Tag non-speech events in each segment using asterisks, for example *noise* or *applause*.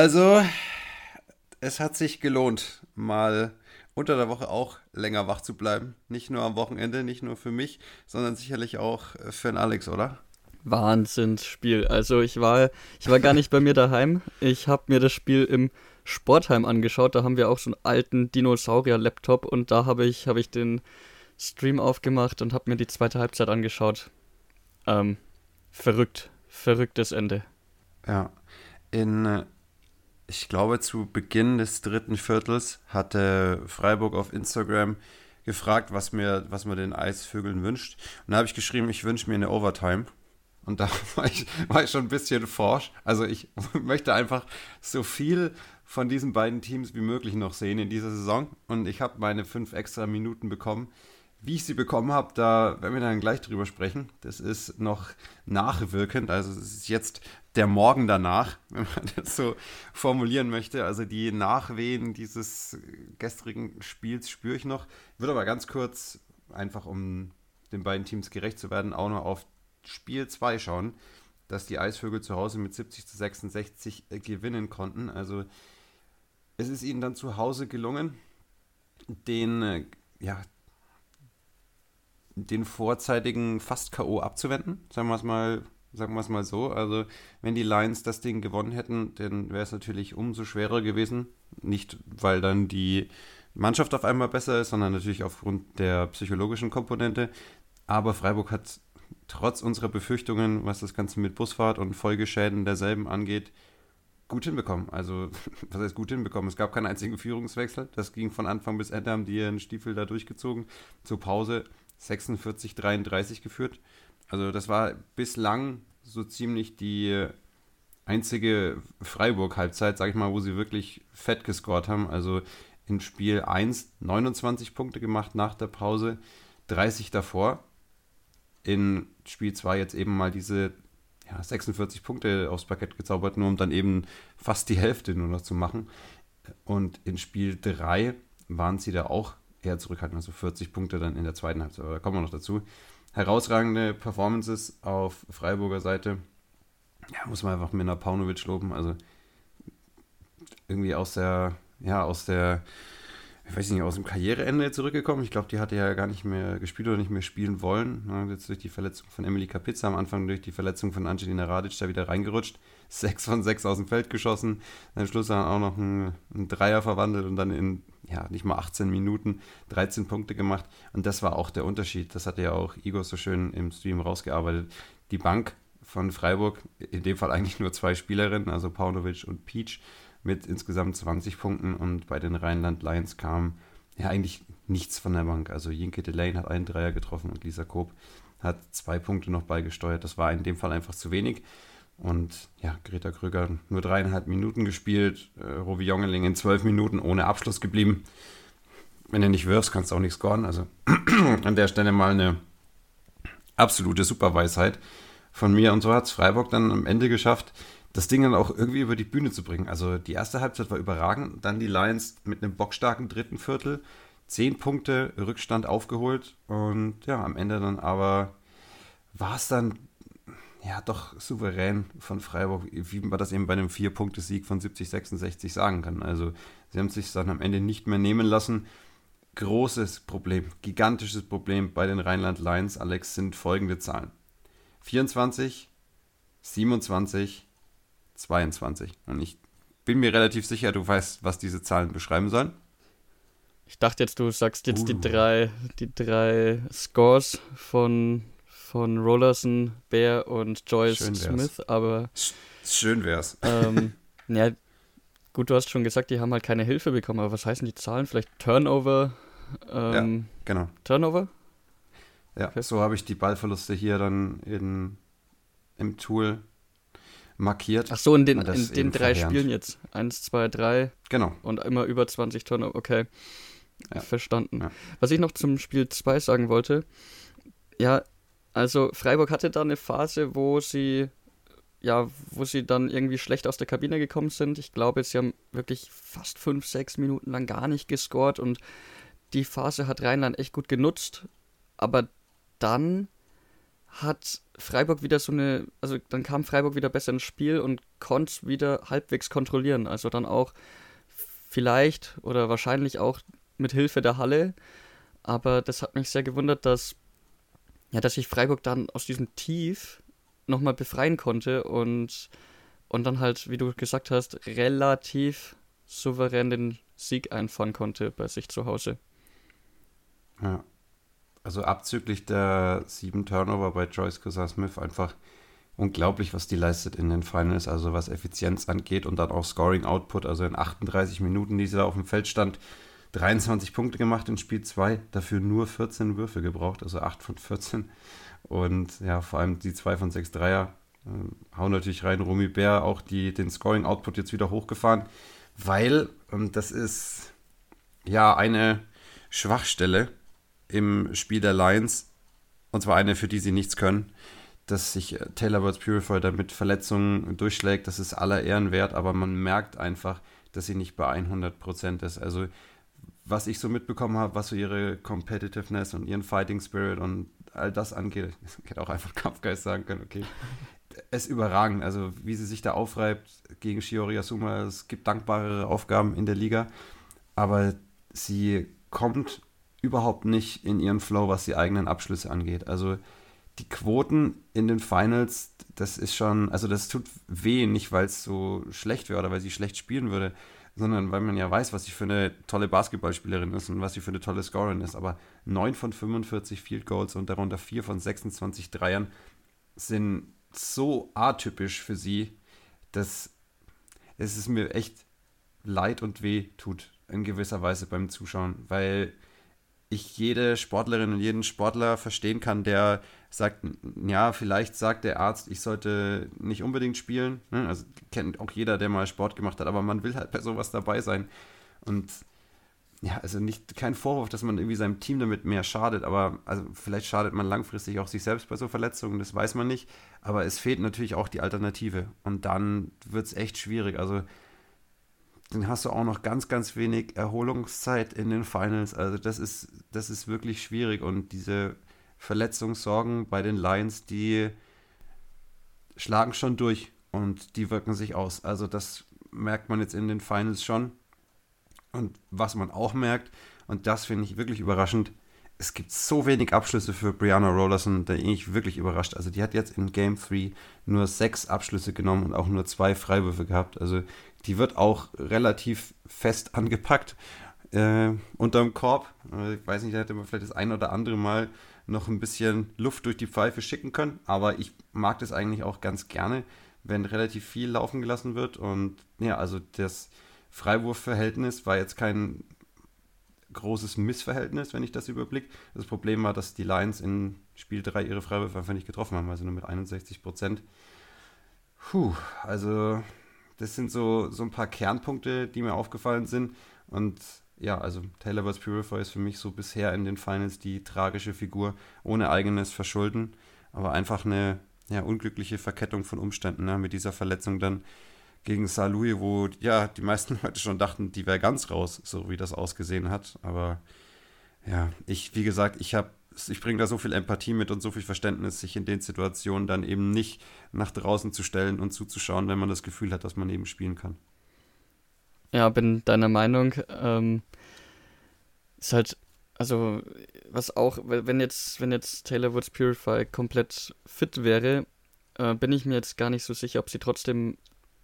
Also es hat sich gelohnt, mal unter der Woche auch länger wach zu bleiben. Nicht nur am Wochenende, nicht nur für mich, sondern sicherlich auch für den Alex, oder? Wahnsinnsspiel. Also ich war, ich war gar nicht bei mir daheim. Ich habe mir das Spiel im Sportheim angeschaut. Da haben wir auch so einen alten Dinosaurier-Laptop und da habe ich, hab ich den Stream aufgemacht und habe mir die zweite Halbzeit angeschaut. Ähm, verrückt. Verrücktes Ende. Ja. In, äh, ich glaube, zu Beginn des dritten Viertels hatte Freiburg auf Instagram gefragt, was mir, was man den Eisvögeln wünscht. Und da habe ich geschrieben, ich wünsche mir eine Overtime. Und da *laughs* war ich, war ich schon ein bisschen forsch. Also ich *laughs* möchte einfach so viel von diesen beiden Teams wie möglich noch sehen in dieser Saison. Und ich habe meine fünf extra Minuten bekommen. Wie ich sie bekommen habe, da werden wir dann gleich drüber sprechen. Das ist noch nachwirkend. Also es ist jetzt der Morgen danach, *laughs* wenn man das so formulieren möchte. Also die Nachwehen dieses gestrigen Spiels spüre ich noch. Ich würde aber ganz kurz, einfach um den beiden Teams gerecht zu werden, auch noch auf Spiel 2 schauen, dass die Eisvögel zu Hause mit 70 zu 66 äh, gewinnen konnten. Also es ist ihnen dann zu Hause gelungen, den, äh, ja, den vorzeitigen fast K.O. abzuwenden, sagen wir es mal, sagen wir es mal so. Also wenn die Lions das Ding gewonnen hätten, dann wäre es natürlich umso schwerer gewesen. Nicht, weil dann die Mannschaft auf einmal besser ist, sondern natürlich aufgrund der psychologischen Komponente. Aber Freiburg hat trotz unserer Befürchtungen, was das Ganze mit Busfahrt und Folgeschäden derselben angeht, gut hinbekommen. Also, *laughs* was heißt gut hinbekommen? Es gab keinen einzigen Führungswechsel. Das ging von Anfang bis Ende, haben die ihren Stiefel da durchgezogen. Zur Pause 46, 33 geführt. Also, das war bislang so ziemlich die einzige Freiburg-Halbzeit, sag ich mal, wo sie wirklich fett gescored haben. Also, in Spiel 1 29 Punkte gemacht nach der Pause, 30 davor in Spiel 2 jetzt eben mal diese ja, 46 Punkte aufs Parkett gezaubert, nur um dann eben fast die Hälfte nur noch zu machen. Und in Spiel 3 waren sie da auch eher zurückhaltend, also 40 Punkte dann in der zweiten Halbzeit. Aber da kommen wir noch dazu. Herausragende Performances auf Freiburger Seite. Ja, muss man einfach Minna Paunovic loben. Also irgendwie aus der, ja, aus der ich weiß nicht, aus dem Karriereende zurückgekommen. Ich glaube, die hatte ja gar nicht mehr gespielt oder nicht mehr spielen wollen. Jetzt durch die Verletzung von Emily Kapitza am Anfang durch die Verletzung von Angelina Radic da wieder reingerutscht. *laughs* Sechs von sechs aus dem Feld geschossen. Am Schluss dann auch noch einen, einen Dreier verwandelt und dann in, ja, nicht mal 18 Minuten 13 Punkte gemacht. Und das war auch der Unterschied. Das hatte ja auch Igor so schön im Stream rausgearbeitet. Die Bank von Freiburg, in dem Fall eigentlich nur zwei Spielerinnen, also Paunovic und Peach, mit insgesamt 20 Punkten und bei den Rheinland Lions kam ja eigentlich nichts von der Bank. Also Jinke Delane hat einen Dreier getroffen und Lisa Koop hat zwei Punkte noch beigesteuert. Das war in dem Fall einfach zu wenig. Und ja, Greta Krüger nur dreieinhalb Minuten gespielt, äh, Rovi Jongeling in zwölf Minuten ohne Abschluss geblieben. Wenn du nicht wirfst, kannst du auch nicht scoren. Also *clears throat* an der Stelle mal eine absolute Superweisheit von mir. Und so hat es Freiburg dann am Ende geschafft, das Ding dann auch irgendwie über die Bühne zu bringen. Also die erste Halbzeit war überragend, dann die Lions mit einem bockstarken dritten Viertel, zehn Punkte Rückstand aufgeholt und ja, am Ende dann aber war es dann ja doch souverän von Freiburg, wie man das eben bei einem Vier-Punkte-Sieg von 70-66 sagen kann. Also sie haben es sich dann am Ende nicht mehr nehmen lassen. Großes Problem, gigantisches Problem bei den Rheinland Lions, Alex, sind folgende Zahlen. 24, 27, 22. Und ich bin mir relativ sicher, du weißt, was diese Zahlen beschreiben sollen. Ich dachte jetzt, du sagst jetzt uh. die drei, die drei Scores von, von Rollerson, Bear und Joyce Smith, aber. Schön wär's. *laughs* Ähm, ja, gut, du hast schon gesagt, die haben halt keine Hilfe bekommen, aber was heißen die Zahlen? Vielleicht Turnover? Ähm, ja, genau. Turnover? Ja, okay. so habe ich die Ballverluste hier dann in, im Tool markiert. Ach so, in den, in den drei verheerend. Spielen jetzt. Eins, zwei, drei. Genau. Und immer über 20 Tonnen. Okay. Ja. Verstanden. Ja. Was ich noch zum Spiel 2 sagen wollte, ja, also Freiburg hatte da eine Phase, wo sie ja, wo sie dann irgendwie schlecht aus der Kabine gekommen sind. Ich glaube, sie haben wirklich fast fünf, sechs Minuten lang gar nicht gescored und die Phase hat Rheinland echt gut genutzt. Aber dann hat Freiburg wieder so eine, also dann kam Freiburg wieder besser ins Spiel und konnte es wieder halbwegs kontrollieren. Also dann auch vielleicht oder wahrscheinlich auch mit Hilfe der Halle. Aber das hat mich sehr gewundert, dass, ja, dass sich Freiburg dann aus diesem Tief nochmal befreien konnte und, und dann halt, wie du gesagt hast, relativ souverän den Sieg einfahren konnte bei sich zu Hause. Ja. Also abzüglich der sieben Turnover bei Joyce Cousin Smith einfach unglaublich, was die leistet in den Finals, also was Effizienz angeht und dann auch Scoring Output, also in 38 Minuten, die sie da auf dem Feld stand, 23 Punkte gemacht in Spiel 2, dafür nur 14 Würfe gebraucht, also 8 von 14 und ja, vor allem die 2 von 6 Dreier äh, hauen natürlich rein, Romy Bär auch die, den Scoring Output jetzt wieder hochgefahren, weil, und das ist ja eine Schwachstelle im Spiel der Lions, und zwar eine, für die sie nichts können, dass sich äh, Taylor Words Purifier da mit Verletzungen durchschlägt, das ist aller Ehren wert, aber man merkt einfach, dass sie nicht bei 100% ist. Also, was ich so mitbekommen habe, was so ihre Competitiveness und ihren Fighting Spirit und all das angeht, *laughs* ich hätte auch einfach Kampfgeist sagen können, okay, *laughs* es überragend. Also, wie sie sich da aufreibt gegen Shiori Asuma, es gibt dankbarere Aufgaben in der Liga, aber sie kommt überhaupt nicht in ihren Flow, was die eigenen Abschlüsse angeht. Also, die Quoten in den Finals, das ist schon, also das tut weh, nicht weil es so schlecht wäre oder weil sie schlecht spielen würde, sondern weil man ja weiß, was sie für eine tolle Basketballspielerin ist und was sie für eine tolle Scorerin ist. Aber 9 von 45 Field Goals und darunter 4 von 26 Dreiern sind so atypisch für sie, dass es ist mir echt leid und weh tut in gewisser Weise beim Zuschauen, weil ich jede Sportlerin und jeden Sportler verstehen kann, der sagt, ja, vielleicht sagt der Arzt, ich sollte nicht unbedingt spielen. Ne? Also kennt auch jeder, der mal Sport gemacht hat, aber man will halt bei sowas dabei sein. Und ja, also nicht kein Vorwurf, dass man irgendwie seinem Team damit mehr schadet, aber also vielleicht schadet man langfristig auch sich selbst bei so Verletzungen, das weiß man nicht. Aber es fehlt natürlich auch die Alternative. Und dann wird es echt schwierig. Also dann hast du auch noch ganz, ganz wenig Erholungszeit in den Finals. Also das ist, das ist wirklich schwierig. Und diese Verletzungssorgen bei den Lions, die schlagen schon durch und die wirken sich aus. Also das merkt man jetzt in den Finals schon. Und was man auch merkt, und das finde ich wirklich überraschend, es gibt so wenig Abschlüsse für Brianna Rollerson, da bin ich wirklich überrascht. Also die hat jetzt in Game 3 nur sechs Abschlüsse genommen und auch nur zwei Freiwürfe gehabt. Also die wird auch relativ fest angepackt äh, unterm Korb. Äh, ich weiß nicht, da hätte man vielleicht das ein oder andere Mal noch ein bisschen Luft durch die Pfeife schicken können. Aber ich mag das eigentlich auch ganz gerne, wenn relativ viel laufen gelassen wird. Und ja, also das Freiwurfverhältnis war jetzt kein großes Missverhältnis, wenn ich das überblicke. Das Problem war, dass die Lions in Spiel 3 ihre Freiwürfe einfach nicht getroffen haben, also nur mit 61 Prozent. Puh, also das sind so, so ein paar Kernpunkte, die mir aufgefallen sind. Und ja, also Taylor vs. Purify ist für mich so bisher in den Finals die tragische Figur, ohne eigenes Verschulden, aber einfach eine ja, unglückliche Verkettung von Umständen ne, mit dieser Verletzung dann gegen Salui, wo ja die meisten *laughs* Leute schon dachten, die wäre ganz raus, so wie das ausgesehen hat. Aber ja, ich, wie gesagt, ich habe ich bringe da so viel Empathie mit und so viel Verständnis, sich in den Situationen dann eben nicht nach draußen zu stellen und zuzuschauen, wenn man das Gefühl hat, dass man eben spielen kann. Ja, bin deiner Meinung. Ähm, ist halt, also, was auch, wenn jetzt, wenn jetzt Taylor Woods Purify komplett fit wäre, äh, bin ich mir jetzt gar nicht so sicher, ob sie trotzdem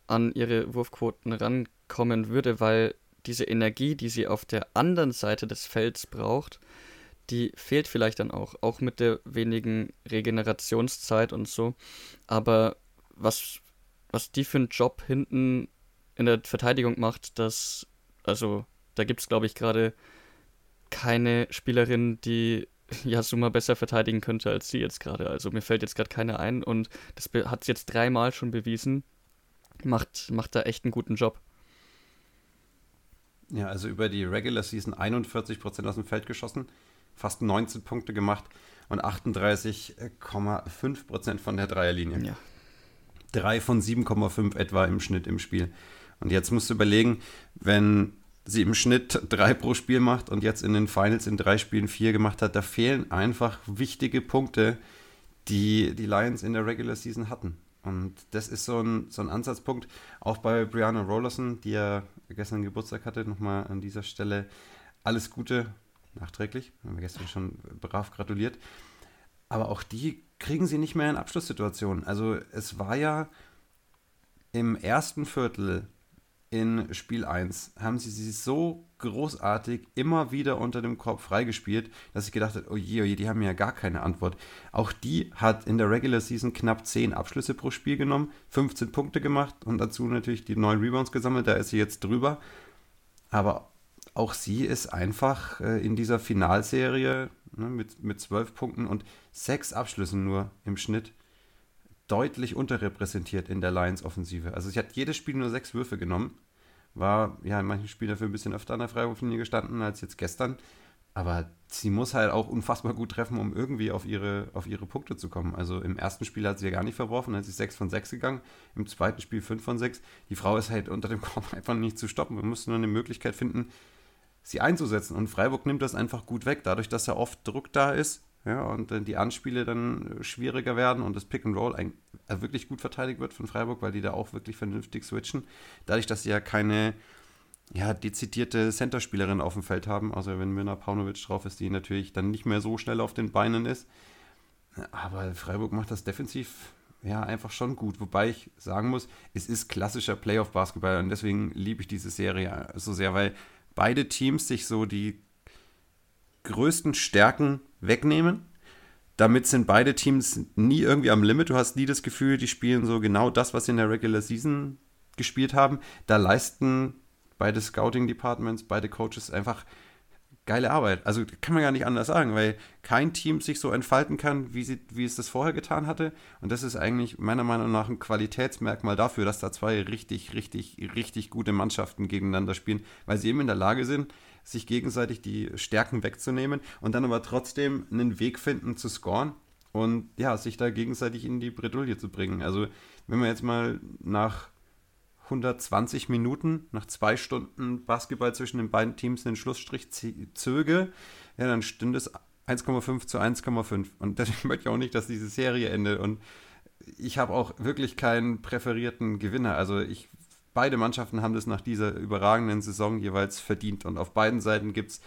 an ihre Wurfquoten rankommen würde, weil diese Energie, die sie auf der anderen Seite des Felds braucht, die fehlt vielleicht dann auch, auch mit der wenigen Regenerationszeit und so. Aber was, was die für einen Job hinten in der Verteidigung macht, das, also da gibt es, glaube ich, gerade keine Spielerin, die *laughs* Yasuma besser verteidigen könnte als sie jetzt gerade. Also mir fällt jetzt gerade keine ein und das hat sie jetzt dreimal schon bewiesen. Macht, macht da echt einen guten Job. Ja, also über die Regular Season 41% aus dem Feld geschossen fast 19 Punkte gemacht und 38,5 Prozent von der Dreierlinie. Ja. Drei von 7,5 etwa im Schnitt im Spiel. Und jetzt musst du überlegen, wenn sie im Schnitt drei pro Spiel macht und jetzt in den Finals in drei Spielen vier gemacht hat, da fehlen einfach wichtige Punkte, die die Lions in der Regular Season hatten. Und das ist so ein, so ein Ansatzpunkt, auch bei Brianna Rollerson, die ja gestern Geburtstag hatte, nochmal an dieser Stelle alles Gute nachträglich. Haben wir gestern schon brav gratuliert. Aber auch die kriegen sie nicht mehr in Abschlusssituationen. Also es war ja im ersten Viertel in Spiel 1 haben sie sie so großartig immer wieder unter dem Korb freigespielt, dass ich gedacht habe, oh je, oh je, die haben ja gar keine Antwort. Auch die hat in der Regular Season knapp 10 Abschlüsse pro Spiel genommen, 15 Punkte gemacht und dazu natürlich die 9 Rebounds gesammelt, da ist sie jetzt drüber. Aber auch sie ist einfach äh, in dieser Finalserie ne, mit, mit 12 Punkten und 6 Abschlüssen nur im Schnitt deutlich unterrepräsentiert in der Lions-Offensive. Also sie hat jedes Spiel nur 6 Würfe genommen war ja in manchen Spielen dafür ein bisschen öfter an der Freiwurflinie gestanden als jetzt gestern. Aber sie muss halt auch unfassbar gut treffen, um irgendwie auf ihre, auf ihre Punkte zu kommen. Also im ersten Spiel hat sie ja gar nicht verworfen, dann ist sie 6 von 6 gegangen, im zweiten Spiel 5 von 6. Die Frau ist halt unter dem Korb *laughs* einfach nicht zu stoppen. Wir müssen nur eine Möglichkeit finden, sie einzusetzen. Und Freiburg nimmt das einfach gut weg, dadurch, dass ja oft Druck da ist ja, und äh, die Anspiele dann schwieriger werden und das Pick and Roll ein, also wirklich gut verteidigt wird von Freiburg, weil die da auch wirklich vernünftig switchen. Dadurch, dass sie ja keine ja, dezidierte Centerspielerin auf dem Feld haben, also wenn Mirna Paunovic drauf ist, die natürlich dann nicht mehr so schnell auf den Beinen ist. Aber Freiburg macht das defensiv ja einfach schon gut. Wobei ich sagen muss, es ist klassischer Playoff-Basketball und deswegen liebe ich diese Serie so sehr, weil beide Teams sich so die größten Stärken wegnehmen. Damit sind beide Teams nie irgendwie am Limit. Du hast nie das Gefühl, die spielen so genau das, was sie in der Regular Season gespielt haben. Da leisten beide Scouting Departments, beide Coaches einfach geile Arbeit. Also kann man gar nicht anders sagen, weil kein Team sich so entfalten kann, wie, sie, wie es das vorher getan hatte. Und das ist eigentlich meiner Meinung nach ein Qualitätsmerkmal dafür, dass da zwei richtig, richtig, richtig gute Mannschaften gegeneinander spielen, weil sie eben in der Lage sind, sich gegenseitig die Stärken wegzunehmen und dann aber trotzdem einen Weg finden zu scoren und ja, sich da gegenseitig in die Bredouille zu bringen. Also wenn man jetzt mal nach 120 Minuten, nach zwei Stunden Basketball zwischen den beiden Teams den Schlussstrich zöge, ja, dann stünde es 1,5 zu 1,5. Und *laughs* deswegen möchte ich auch nicht, dass diese Serie endet. Und ich habe auch wirklich keinen präferierten Gewinner. Also ich beide Mannschaften haben das nach dieser überragenden Saison jeweils verdient. Und auf beiden Seiten gibt es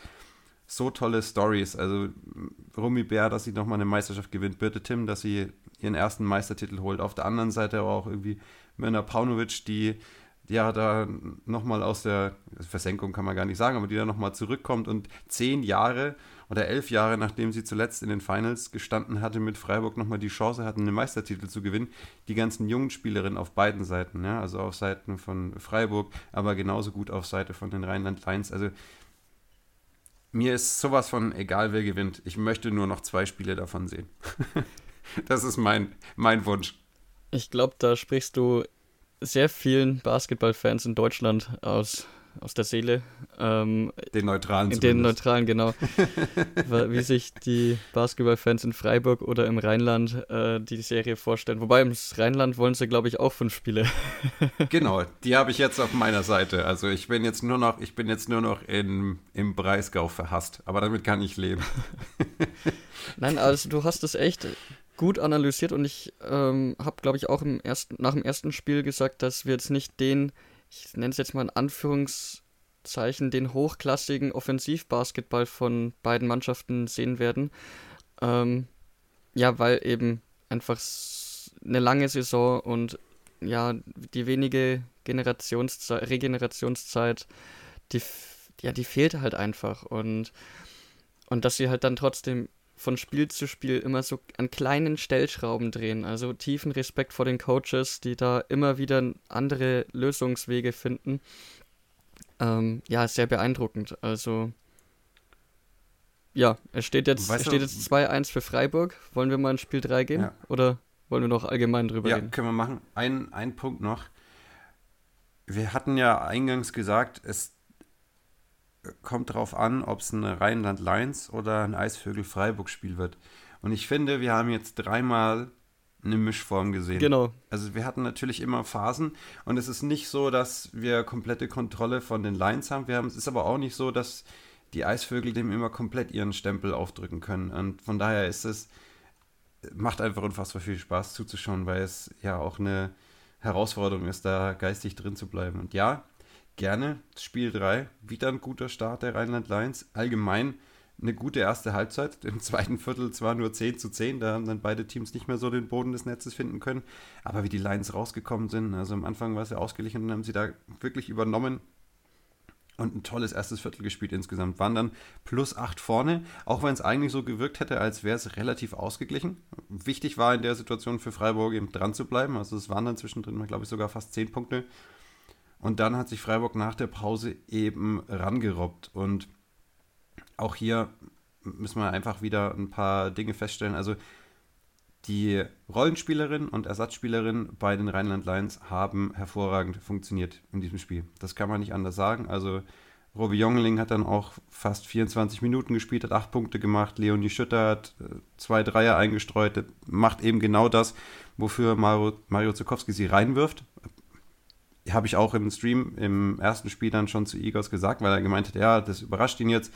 so tolle Stories. Also Rumi Bär, dass sie nochmal eine Meisterschaft gewinnt, Birte Tim, dass sie ihren ersten Meistertitel holt. Auf der anderen Seite aber auch irgendwie Mirna Paunovic, die ja da nochmal aus der Versenkung kann man gar nicht sagen, aber die da nochmal zurückkommt und zehn Jahre oder elf Jahre, nachdem sie zuletzt in den Finals gestanden hatte, mit Freiburg nochmal die Chance hatten, einen Meistertitel zu gewinnen. Die ganzen jungen Spielerinnen auf beiden Seiten, ja, also auf Seiten von Freiburg, aber genauso gut auf Seite von den Rheinland Lions. Also mir ist sowas von egal, wer gewinnt. Ich möchte nur noch zwei Spiele davon sehen. *laughs* das ist mein, mein Wunsch. Ich glaube, da sprichst du sehr vielen Basketballfans in Deutschland aus aus der Seele. Ähm, den Neutralen zumindest. Den Neutralen, genau. *laughs* Wie sich die Basketballfans in Freiburg oder im Rheinland äh, die Serie vorstellen. Wobei im Rheinland wollen sie, glaube ich, auch fünf Spiele. *laughs* genau, die habe ich jetzt auf meiner Seite. Also ich bin jetzt nur noch, ich bin jetzt nur noch in, im Breisgau verhasst. Aber damit kann ich leben. *laughs* Nein, also du hast es echt gut analysiert und ich ähm, habe, glaube ich, auch im ersten, nach dem ersten Spiel gesagt, dass wir jetzt nicht den ich nenne es jetzt mal in Anführungszeichen, den hochklassigen Offensivbasketball von beiden Mannschaften sehen werden. Ähm, ja, weil eben einfach eine lange Saison und ja, die wenige Generationszeit, Regenerationszeit, die, ja, die fehlt halt einfach. Und, und dass sie halt dann trotzdem von Spiel zu Spiel immer so an kleinen Stellschrauben drehen. Also tiefen Respekt vor den Coaches, die da immer wieder andere Lösungswege finden. Ähm, ja, sehr beeindruckend. Also ja, es steht jetzt, jetzt 2-1 für Freiburg. Wollen wir mal in Spiel 3 gehen? Ja. Oder wollen wir noch allgemein drüber ja, reden? Ja, können wir machen. Ein, ein Punkt noch. Wir hatten ja eingangs gesagt, es kommt darauf an, ob es ein Rheinland Lions oder ein Eisvögel Freiburg Spiel wird. Und ich finde, wir haben jetzt dreimal eine Mischform gesehen. Genau. Also wir hatten natürlich immer Phasen und es ist nicht so, dass wir komplette Kontrolle von den Lions haben. Wir haben es ist aber auch nicht so, dass die Eisvögel dem immer komplett ihren Stempel aufdrücken können. Und von daher ist es macht einfach unfassbar viel Spaß zuzuschauen, weil es ja auch eine Herausforderung ist, da geistig drin zu bleiben. Und ja, gerne Spiel 3, wieder ein guter Start der Rheinland Lions. Allgemein eine gute erste Halbzeit. Im zweiten Viertel zwar nur 10 zu 10, da haben dann beide Teams nicht mehr so den Boden des Netzes finden können. Aber wie die Lions rausgekommen sind, also am Anfang war es ja ausgeglichen und haben sie da wirklich übernommen und ein tolles erstes Viertel gespielt insgesamt. Waren dann plus 8 vorne, auch wenn es eigentlich so gewirkt hätte, als wäre es relativ ausgeglichen. Wichtig war in der Situation für Freiburg eben dran zu bleiben. Also es waren dann zwischendrin, glaube ich, sogar fast 10 Punkte. Und dann hat sich Freiburg nach der Pause eben rangerobbt. Und auch hier müssen wir einfach wieder ein paar Dinge feststellen. Also die Rollenspielerin und Ersatzspielerin bei den Rheinland Lions haben hervorragend funktioniert in diesem Spiel. Das kann man nicht anders sagen. Also Robbie Jongling hat dann auch fast 24 Minuten gespielt, hat acht Punkte gemacht. Leonie Schütter hat äh, zwei Dreier eingestreut, macht eben genau das, wofür Mario, Mario Zukowski sie reinwirft. Habe ich auch im Stream im ersten Spiel dann schon zu Igos gesagt, weil er gemeint hat, ja, das überrascht ihn jetzt,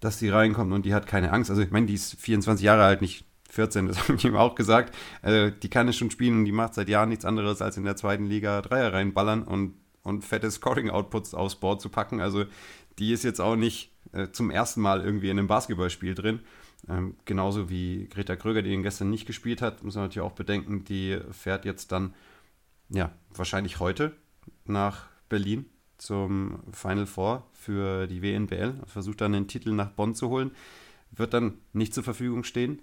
dass sie reinkommt und die hat keine Angst. Also ich meine, die ist 24 Jahre alt, nicht 14, *laughs* das habe ich ihm auch gesagt. Also, die kann es schon spielen und die macht seit Jahren nichts anderes, als in der zweiten Liga Dreier reinballern und, und fette Scoring-Outputs aufs Board zu packen. Also die ist jetzt auch nicht äh, zum ersten Mal irgendwie in einem Basketballspiel drin. Ähm, genauso wie Greta Kröger, die ihn gestern nicht gespielt hat, muss man natürlich auch bedenken, die fährt jetzt dann, ja, wahrscheinlich heute nach Berlin zum Final Four für die WNBL, versucht dann den Titel nach Bonn zu holen, wird dann nicht zur Verfügung stehen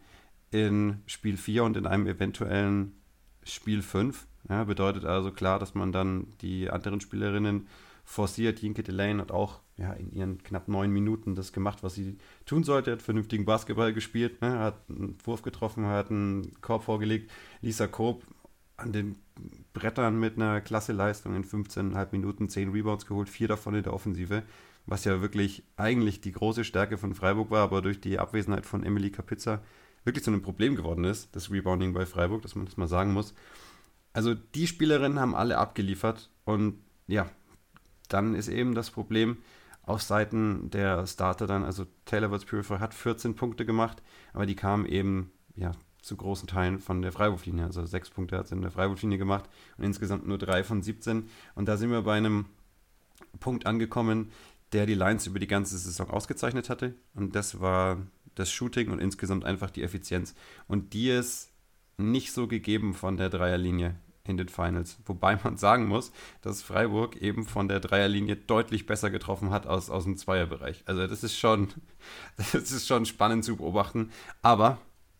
in Spiel 4 und in einem eventuellen Spiel 5. Ja, bedeutet also klar, dass man dann die anderen Spielerinnen forciert. Jinke Delane hat auch ja, in ihren knapp neun Minuten das gemacht, was sie tun sollte. Hat vernünftigen Basketball gespielt, ne, hat einen Wurf getroffen, hat einen Korb vorgelegt. Lisa Koop an den Brettern mit einer klasse Leistung in 15,5 Minuten 10 Rebounds geholt, vier davon in der Offensive, was ja wirklich eigentlich die große Stärke von Freiburg war, aber durch die Abwesenheit von Emily Kapitza wirklich zu einem Problem geworden ist, das Rebounding bei Freiburg, dass man das mal sagen muss. Also die Spielerinnen haben alle abgeliefert und ja, dann ist eben das Problem auf Seiten der Starter dann, also Taylor Woods Purifier hat 14 Punkte gemacht, aber die kamen eben ja zu großen Teilen von der Freiwurflinie. Also sechs Punkte hat sie in der Freiwurflinie gemacht und insgesamt nur drei von 17. Und da sind wir bei einem Punkt angekommen, der die Lions über die ganze Saison ausgezeichnet hatte. Und das war das Shooting und insgesamt einfach die Effizienz. Und die ist nicht so gegeben von der Dreierlinie in den Finals. Wobei man sagen muss, dass Freiburg eben von der Dreierlinie deutlich besser getroffen hat als aus dem Zweierbereich. Also das ist schon, *laughs* das ist schon spannend zu beobachten. Aber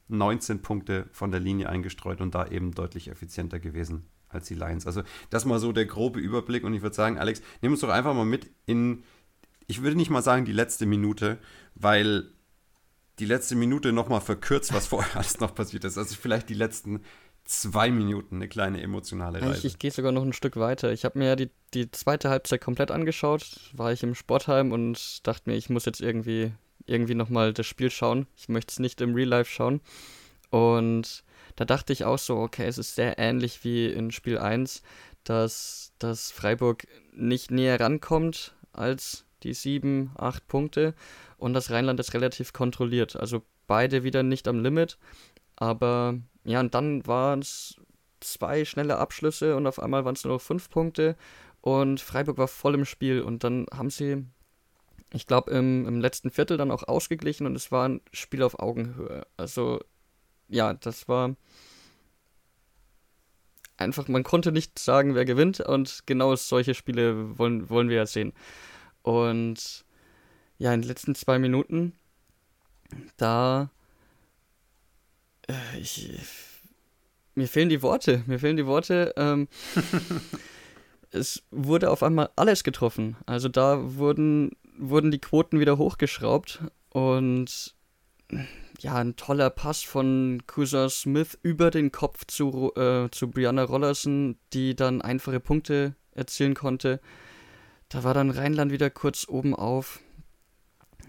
19 Punkte von der Linie eingestreut und da eben deutlich effizienter gewesen als die Lions. Also das mal so der grobe Überblick und ich würde sagen, Alex, nimm uns doch einfach mal mit in, ich würde nicht mal sagen die letzte Minute, weil die letzte Minute nochmal verkürzt, was *laughs* vorher alles noch passiert ist. Also vielleicht die letzten zwei Minuten eine kleine emotionale Reise. Ich, ich gehe sogar noch ein Stück weiter. Ich habe mir ja die, die zweite Halbzeit komplett angeschaut, war ich im Sportheim und dachte mir, ich muss jetzt irgendwie, irgendwie nochmal das Spiel schauen. Ich möchte es nicht im Real Life schauen. Und da dachte ich auch so, okay, es ist sehr ähnlich wie in Spiel 1, dass, dass Freiburg nicht näher rankommt als die sieben, acht Punkte und das Rheinland ist relativ kontrolliert. Also beide wieder nicht am Limit. Aber ja, und dann waren es zwei schnelle Abschlüsse und auf einmal waren es nur noch fünf Punkte und Freiburg war voll im Spiel und dann haben sie, ich glaube, im, im letzten Viertel dann auch ausgeglichen und es war ein Spiel auf Augenhöhe. Also ja, das war einfach, man konnte nicht sagen, wer gewinnt und genau solche Spiele wollen, wollen wir ja sehen. Und ja, in den letzten zwei Minuten, da. Äh, ich, mir fehlen die Worte. Mir fehlen die Worte. Ähm, *laughs* es wurde auf einmal alles getroffen. Also da wurden, wurden die Quoten wieder hochgeschraubt und ja, ein toller Pass von Cousin Smith über den Kopf zu, äh, zu Brianna Rollerson, die dann einfache Punkte erzielen konnte. Da war dann Rheinland wieder kurz oben auf.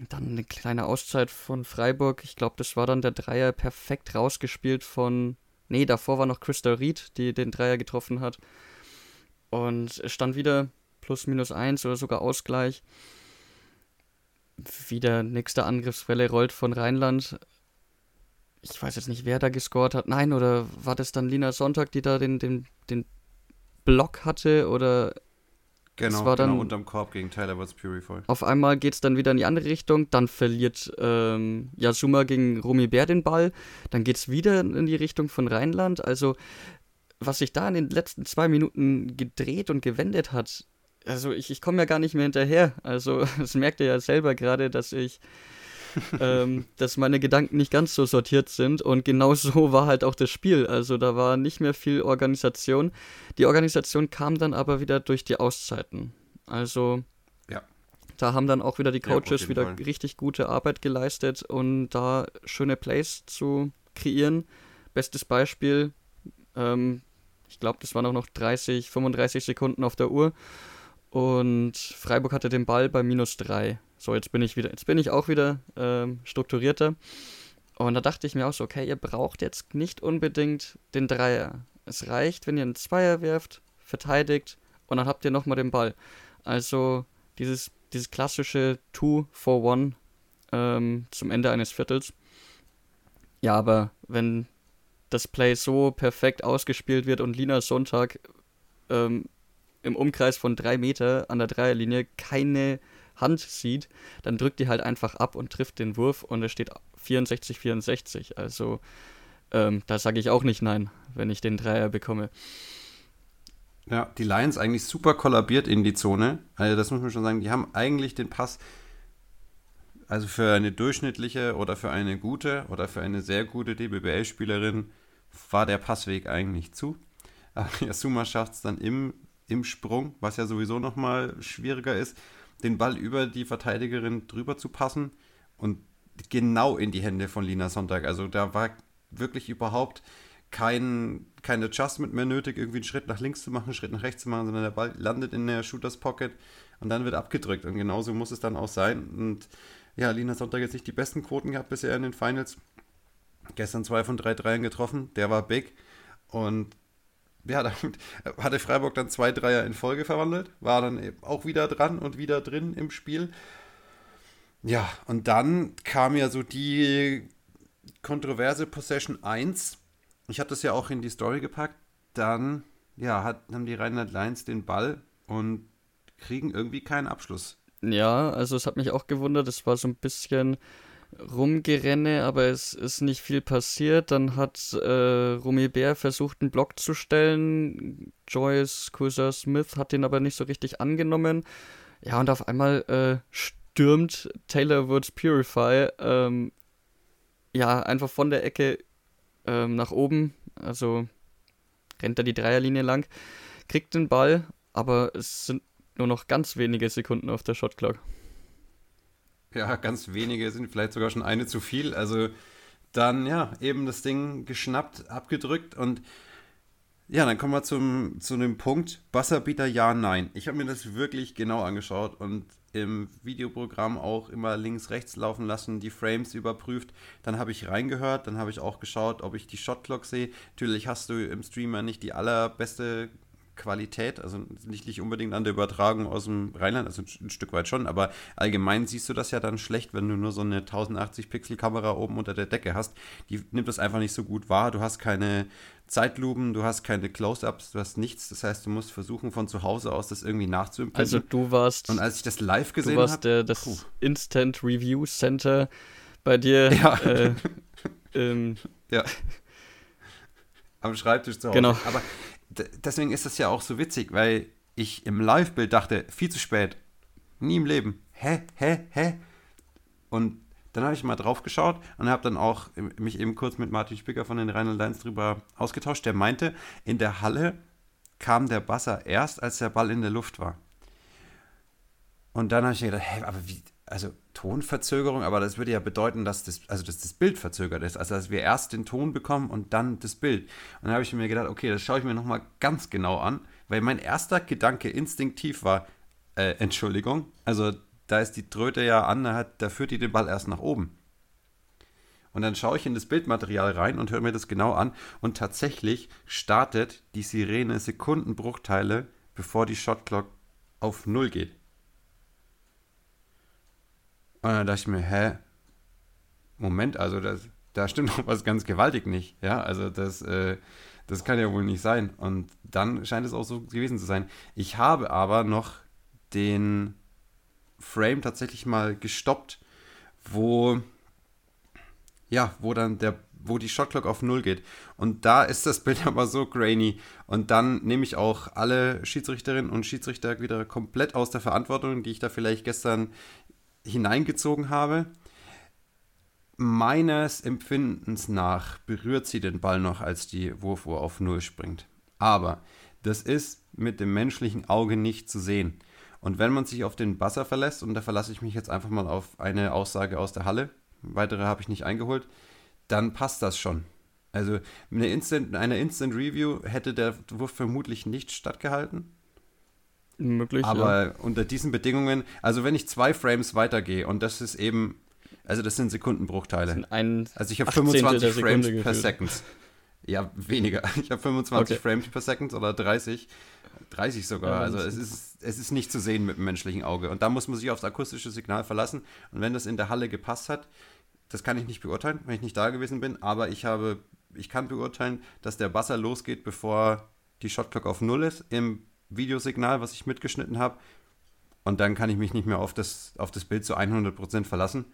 Dann eine kleine Auszeit von Freiburg. Ich glaube, das war dann der Dreier perfekt rausgespielt von. Nee, davor war noch Crystal Reed, die den Dreier getroffen hat. Und es stand wieder plus minus eins oder sogar Ausgleich. Wieder nächste Angriffswelle rollt von Rheinland. ich weiß jetzt nicht, wer da gescored hat. Nein, oder war das dann Lina Sonntag, die da den, den, den Block hatte? Oder Genau, war dann, genau unterm Korb gegen Tyler Woods Purify. Auf einmal geht es dann wieder in die andere Richtung, dann verliert ähm, Yasuma gegen Romy Bär den Ball, dann geht es wieder in die Richtung von Rheinland. Also, was sich da in den letzten zwei Minuten gedreht und gewendet hat, also ich, ich komme ja gar nicht mehr hinterher. Also, *laughs* das merkt ihr ja selber gerade, dass ich. *laughs* ähm, dass meine Gedanken nicht ganz so sortiert sind und genau so *laughs* war halt auch das Spiel. Also da war nicht mehr viel Organisation. Die Organisation kam dann aber wieder durch die Auszeiten. Also ja. da haben dann auch wieder die Coaches ja, wieder Fall. richtig gute Arbeit geleistet und da schöne Plays zu kreieren. Bestes Beispiel, ähm, ich glaube, das waren auch noch 30, 35 Sekunden auf der Uhr und Freiburg hatte den Ball bei minus 3. So, jetzt bin ich wieder, jetzt bin ich auch wieder ähm, strukturierter. Und da dachte ich mir auch so, okay, ihr braucht jetzt nicht unbedingt den Dreier. Es reicht, wenn ihr einen Zweier werft, verteidigt und dann habt ihr nochmal den Ball. Also dieses, dieses klassische Two for One ähm, zum Ende eines Viertels. Ja, aber wenn das Play so perfekt ausgespielt wird und Lina Sonntag ähm, im Umkreis von drei Meter an der Dreierlinie keine Hand sieht, dann drückt die halt einfach ab und trifft den Wurf und es steht 64, 64. Also ähm, da sage ich auch nicht nein, wenn ich den Dreier bekomme. Ja, die Lions eigentlich super kollabiert in die Zone. Also das muss man schon sagen, die haben eigentlich den Pass, also für eine durchschnittliche oder für eine gute oder für eine sehr gute DBBL-Spielerin war der Passweg eigentlich zu. Aber *laughs* Yasuma schafft es dann im, im Sprung, was ja sowieso nochmal schwieriger ist, den Ball über die Verteidigerin drüber zu passen und genau in die Hände von Lina Sonntag. Also da war wirklich überhaupt kein, kein Adjustment mehr nötig, irgendwie einen Schritt nach links zu machen, einen Schritt nach rechts zu machen, sondern der Ball landet in der Shooters Pocket und dann wird abgedrückt. Und genauso muss es dann auch sein. Und ja, Lina Sonntag jetzt nicht die besten Quoten gehabt bisher in den Finals. Gestern zwei von drei Dreien getroffen, der war big. Und ja, damit *laughs* hatte Freiburg dann zwei Dreier in Folge verwandelt, war dann eben auch wieder dran und wieder drin im Spiel. Ja, und dann kam ja so die kontroverse Possession 1. Ich hatte das ja auch in die Story gepackt. Dann, ja, hat, haben die Rheinland Lions den Ball und kriegen irgendwie keinen Abschluss. Ja, also es hat mich auch gewundert. Es war so ein bisschen rumgerenne, aber es ist nicht viel passiert. Dann hat äh, Romy Bär versucht, einen Block zu stellen. Joyce Cousin Smith hat den aber nicht so richtig angenommen. Ja, und auf einmal äh, stürmt Taylor Woods Purify ähm, ja einfach von der Ecke ähm, nach oben. Also rennt er die Dreierlinie lang, kriegt den Ball, aber es sind nur noch ganz wenige Sekunden auf der Shotclock. Ja, ganz wenige sind vielleicht sogar schon eine zu viel. Also dann, ja, eben das Ding geschnappt, abgedrückt und ja, dann kommen wir zum, zu dem Punkt, Buzzerbeater ja, nein. Ich habe mir das wirklich genau angeschaut und im Videoprogramm auch immer links, rechts laufen lassen, die Frames überprüft. Dann habe ich reingehört, dann habe ich auch geschaut, ob ich die Shotclock sehe. Natürlich hast du im Streamer nicht die allerbeste Qualität, also nicht, nicht unbedingt an der Übertragung aus dem Rheinland, also ein, ein, Stück weit schon, aber allgemein siehst du das ja dann schlecht, wenn du nur so eine 1080 Pixel Kamera oben unter der Decke hast. Die nimmt das einfach nicht so gut wahr. Du hast keine Zeitlupen, du hast keine Close-ups, du hast nichts. Das heißt, du musst versuchen von zu Hause aus das irgendwie nachzuempfinden. Also du warst und als ich das live gesehen habe, du warst hab, der, das puh. Instant Review Center bei dir. *laughs* Ja. Äh, *laughs* ähm, ja. Am Schreibtisch zu Hause. Genau. Aber deswegen ist das ja auch so witzig, weil ich im Live-Bild dachte, viel zu spät. Nie im Leben. Hä? Hä? Hä? Und dann habe ich mal drauf geschaut und habe dann auch mich eben kurz mit Martin Spicker von den Rheinland Lions drüber ausgetauscht. Der meinte, in der Halle kam der Basser erst, als der Ball in der Luft war. Und dann habe ich mir gedacht, hä, aber wie, also Tonverzögerung, aber das würde ja bedeuten, dass das, also dass das Bild verzögert ist. Also dass wir erst den Ton bekommen und dann das Bild. Und dann habe ich mir gedacht, okay, das schaue ich mir nochmal ganz genau an, weil mein erster Gedanke instinktiv war, äh, Entschuldigung, also da ist die Tröte ja an, da führt die den Ball erst nach oben. Und dann schaue ich in das Bildmaterial rein und höre mir das genau an. Und tatsächlich startet die Sirene Sekundenbruchteile, bevor die Shotclock auf Null geht. Und dann dachte ich mir, hä? Moment, also das, da stimmt doch was ganz gewaltig nicht. Ja, also das, äh, das kann ja wohl nicht sein. Und dann scheint es auch so gewesen zu sein. Ich habe aber noch den Frame tatsächlich mal gestoppt, wo ja, wo dann der wo die Shotclock auf Null geht. Und da ist das *laughs* Bild aber so grainy. Und dann nehme ich auch alle Schiedsrichterinnen und Schiedsrichter wieder komplett aus der Verantwortung, die ich da vielleicht gestern hineingezogen habe. Meines Empfindens nach berührt sie den Ball noch, als die Wurfuhr auf Null springt. Aber das ist mit dem menschlichen Auge nicht zu sehen. Und wenn man sich auf den Buzzer verlässt, und da verlasse ich mich jetzt einfach mal auf eine Aussage aus der Halle, weitere habe ich nicht eingeholt, dann passt das schon. Also eine Instant, eine Instant Review hätte der Wurf vermutlich nicht stattgehalten. Möglich. Aber ja. unter diesen Bedingungen, also wenn ich zwei Frames weitergehe und das ist eben, also das sind Sekundenbruchteile. Das sind also ich habe 25 Frames per Second. Ja, weniger. Ich habe 25 okay. Frames per Second oder 30. 30 sogar. Ja, also es ist, es ist nicht zu sehen mit dem menschlichen Auge. Und da muss man sich aufs akustische Signal verlassen. Und wenn das in der Halle gepasst hat, das kann ich nicht beurteilen, wenn ich nicht da gewesen bin, aber ich habe, ich kann beurteilen, dass der Basser losgeht, bevor die Shotclock auf Null ist im Videosignal, was ich mitgeschnitten habe. Und dann kann ich mich nicht mehr auf das, auf das Bild zu 100% verlassen.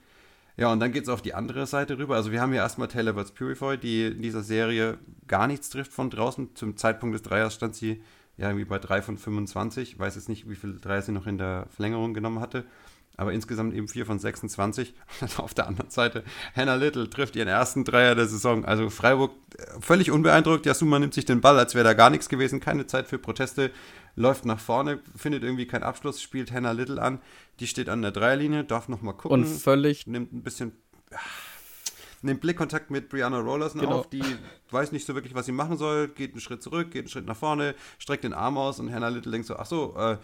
Ja, und dann geht es auf die andere Seite rüber. Also wir haben hier erstmal Taylor Woods Purify, die in dieser Serie gar nichts trifft von draußen. Zum Zeitpunkt des Dreiers stand sie ja irgendwie bei 3 von 25. Ich weiß jetzt nicht, wie viele Dreier sie noch in der Verlängerung genommen hatte aber insgesamt eben 4 von 26. *laughs* Und auf der anderen Seite, Hannah Little trifft ihren ersten Dreier der Saison. Also Freiburg äh, völlig unbeeindruckt. Jasuma nimmt sich den Ball, als wäre da gar nichts gewesen. Keine Zeit für Proteste. Läuft nach vorne, findet irgendwie keinen Abschluss, spielt Hannah Little an. Die steht an der Dreierlinie, darf nochmal gucken. Und völlig. Nimmt ein bisschen. Nimmt Blickkontakt mit Brianna Rollerson genau. auf, die weiß nicht so wirklich, was sie machen soll, geht einen Schritt zurück, geht einen Schritt nach vorne, streckt den Arm aus und Hannah Little denkt so, ach so, äh,